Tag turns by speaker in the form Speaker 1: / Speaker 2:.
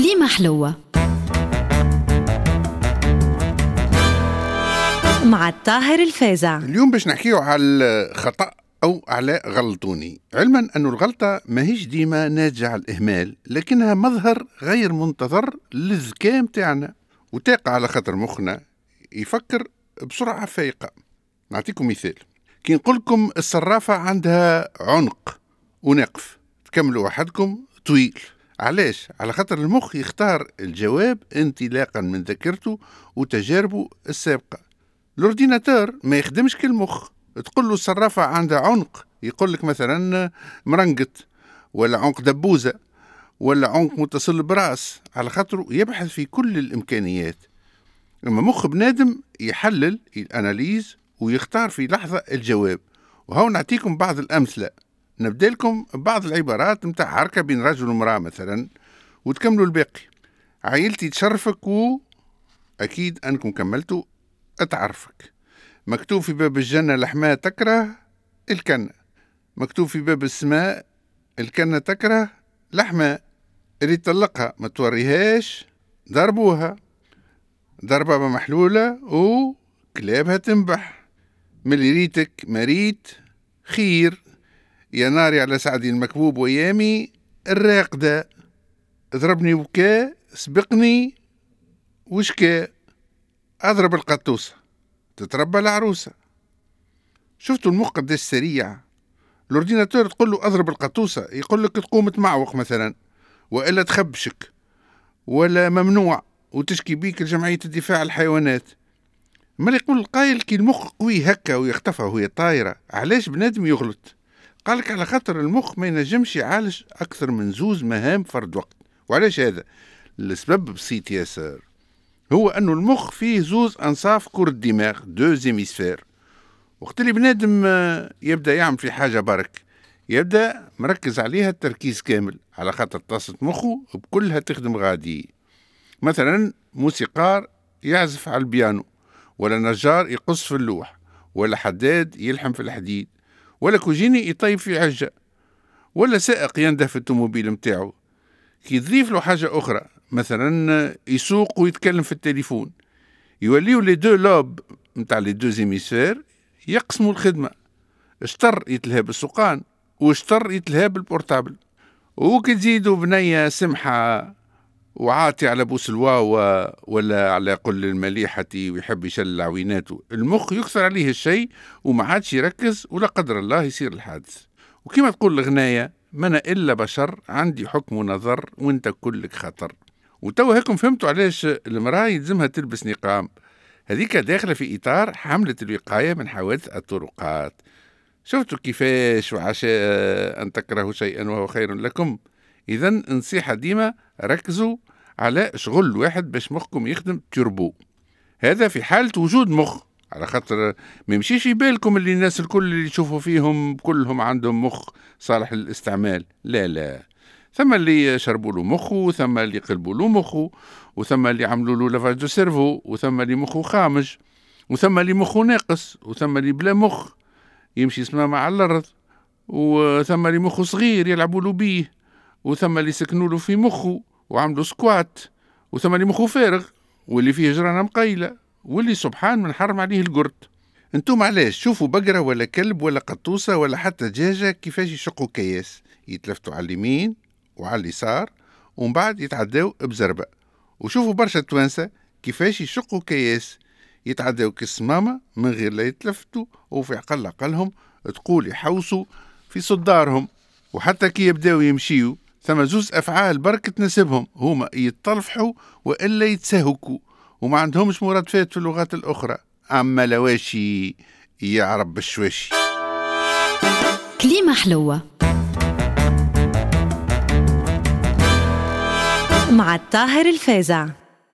Speaker 1: كليمة حلوة. مع الطاهر الفازع
Speaker 2: اليوم باش نحكيو على الخطأ أو على غلطوني. علما أن الغلطة ماهيش ديما ناتجة على الإهمال لكنها مظهر غير منتظر للذكاء متاعنا وتاقع على خاطر مخنا يفكر بسرعة فايقة. نعطيكم مثال. كي نقول لكم الصرافة عندها عنق ونقف تكملوا وحدكم طويل. علاش؟ على خاطر المخ يختار الجواب انطلاقا من ذاكرته وتجاربه السابقة. الأورديناتور ما يخدمش كالمخ تقول له الصرافة عندها عنق يقول لك مثلا مرنقت ولا عنق دبوزة ولا عنق متصل براس على خاطره يبحث في كل الإمكانيات. أما مخ بنادم يحلل الأناليز ويختار في لحظة الجواب. وهو نعطيكم بعض الأمثلة. نبدأ لكم بعض العبارات متاع حركة بين رجل ومرأة مثلا وتكملوا الباقي. عائلتي تشرفك و أكيد أنكم كملتوا أتعرفك. مكتوب في باب الجنة لحماء تكره الكنة. مكتوب في باب السماء الكنة تكره لحماء. اللي تطلقها ما توريهاش ضربوها. ضربة محلولة وكلابها تنبح. ملي ريتك مريت خير. يا ناري على سعدي المكبوب ويامي الراقدة اضربني وكا سبقني وشكا أضرب القطوسة تتربى العروسة. شفتوا المخ قداش سريع الاورديناتور تقول له أضرب القطوسة يقول لك تقوم تمعوق مثلا وإلا تخبشك ولا ممنوع وتشكي بيك لجمعية الدفاع الحيوانات. ما يقول القايل كي المخ قوي هكا ويختفى وهي طايرة علاش بنادم يغلط؟ قالك على خاطر المخ ما ينجمش يعالج أكثر من زوز مهام فرد وقت. وعلاش هذا؟ السبب بسيط ياسر. هو أنه المخ فيه زوز أنصاف كرة الدماغ deux hémisphères. وقت اللي بنادم يبدأ يعمل في حاجة برك يبدأ مركز عليها التركيز كامل على خاطر طاسة مخه بكلها تخدم غادي. مثلا موسيقار يعزف على البيانو ولا نجار يقص في اللوح ولا حداد يلحم في الحديد. ولا كوجيني يطيب في عجة ولا سائق ينده في التوموبيل متاعو. كي تضيف له حاجة أخرى مثلا يسوق ويتكلم في التليفون يوليو les deux lobes متاع les deux hémisphères يقسموا الخدمة. شطر يتلهى بالسوقان وشطر يتلهى بال portable وكي تزيدوا بنية سمحة وعاطي على بوس الواوا ولا على قل المليحة ويحب يشل عويناته. المخ يكثر عليه الشيء وما عادش يركز ولا قدر الله يصير الحادث. وكما تقول الغناية ما أنا إلا بشر عندي حكم ونظر وأنت كلك خطر. وتوا هيكم فهمتوا علاش المرأة يلزمها تلبس نقاب. هذيك داخلة في إطار حملة الوقاية من حوادث الطرقات. شفتوا كيفاش وعسى أن تكرهوا شيئا وهو خير لكم؟ إذا نصيحة ديما ركزوا على شغل واحد باش مخكم يخدم توربو هذا في حالة وجود مخ. على خاطر ما يمشيش يبالكم اللي الناس الكل اللي تشوفوا فيهم كلهم عندهم مخ صالح للاستعمال. لا لا. ثم اللي يشربوا له مخه ثم اللي يقلبوا له مخه وثم اللي يعملوا له lavage de cerveau وثم اللي مخه خامج وثم اللي مخه ناقص وثم اللي بلا مخ يمشي يسمع على الأرض وثم اللي مخه صغير يلعبوا له بيه. وثم اللي سكنوا له في مخه وعملوا سكوات وثم اللي مخه فارغ واللي فيه جرانة مقيلة واللي سبحان من حرم عليه القرد. أنتم علاش؟ شوفوا بقرة ولا كلب ولا قطوسة ولا حتى دجاجة كيفاش يشقوا كياس؟ يتلفتوا على اليمين وعلى اليسار ومن بعد يتعداو بزربة. وشوفوا برشا توانسة كيفاش يشقوا كياس. يتعداو كالصمامة من غير لا يتلفتوا وفي عقل عقلهم تقول يحوسوا في صدارهم. وحتى كي يبداو يمشيو ثم زوز أفعال برك تناسبهم هما يتطلفحوا وإلا يتسهكوا. وما عندهمش مرادفات في اللغات الأخرى. أما لواشي يعرب بالشواشي
Speaker 1: كليمة حلوة. مع الطاهر الفازع.